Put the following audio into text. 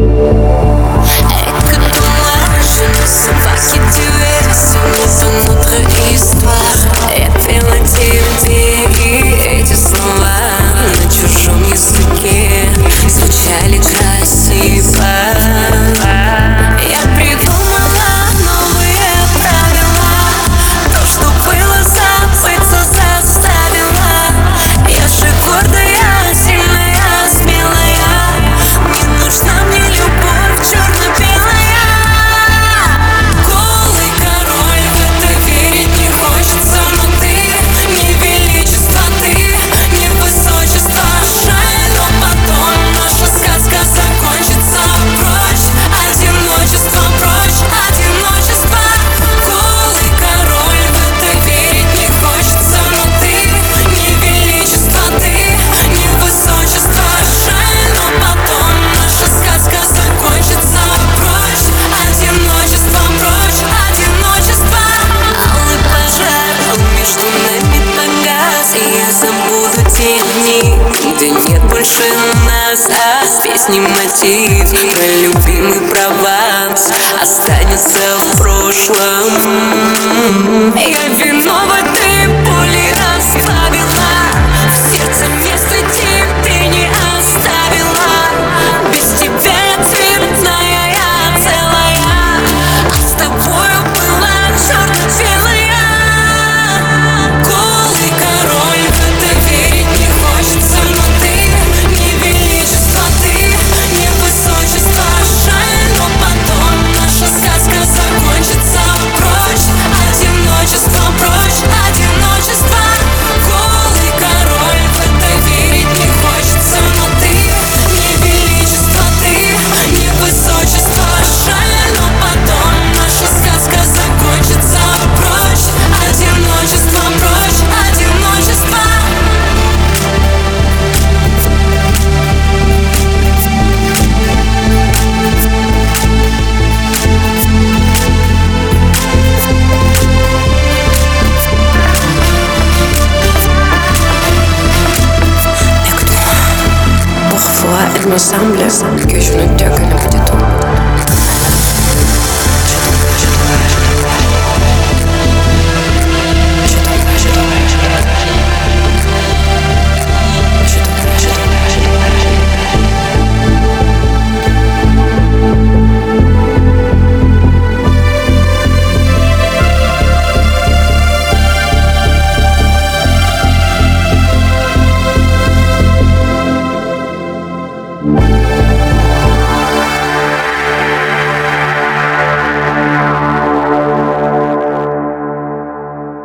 Música Где нет больше нас, а песни мотив Про любимый Прованс. Останется в прошлом. Я виновата me semble que je ne te connais du tout.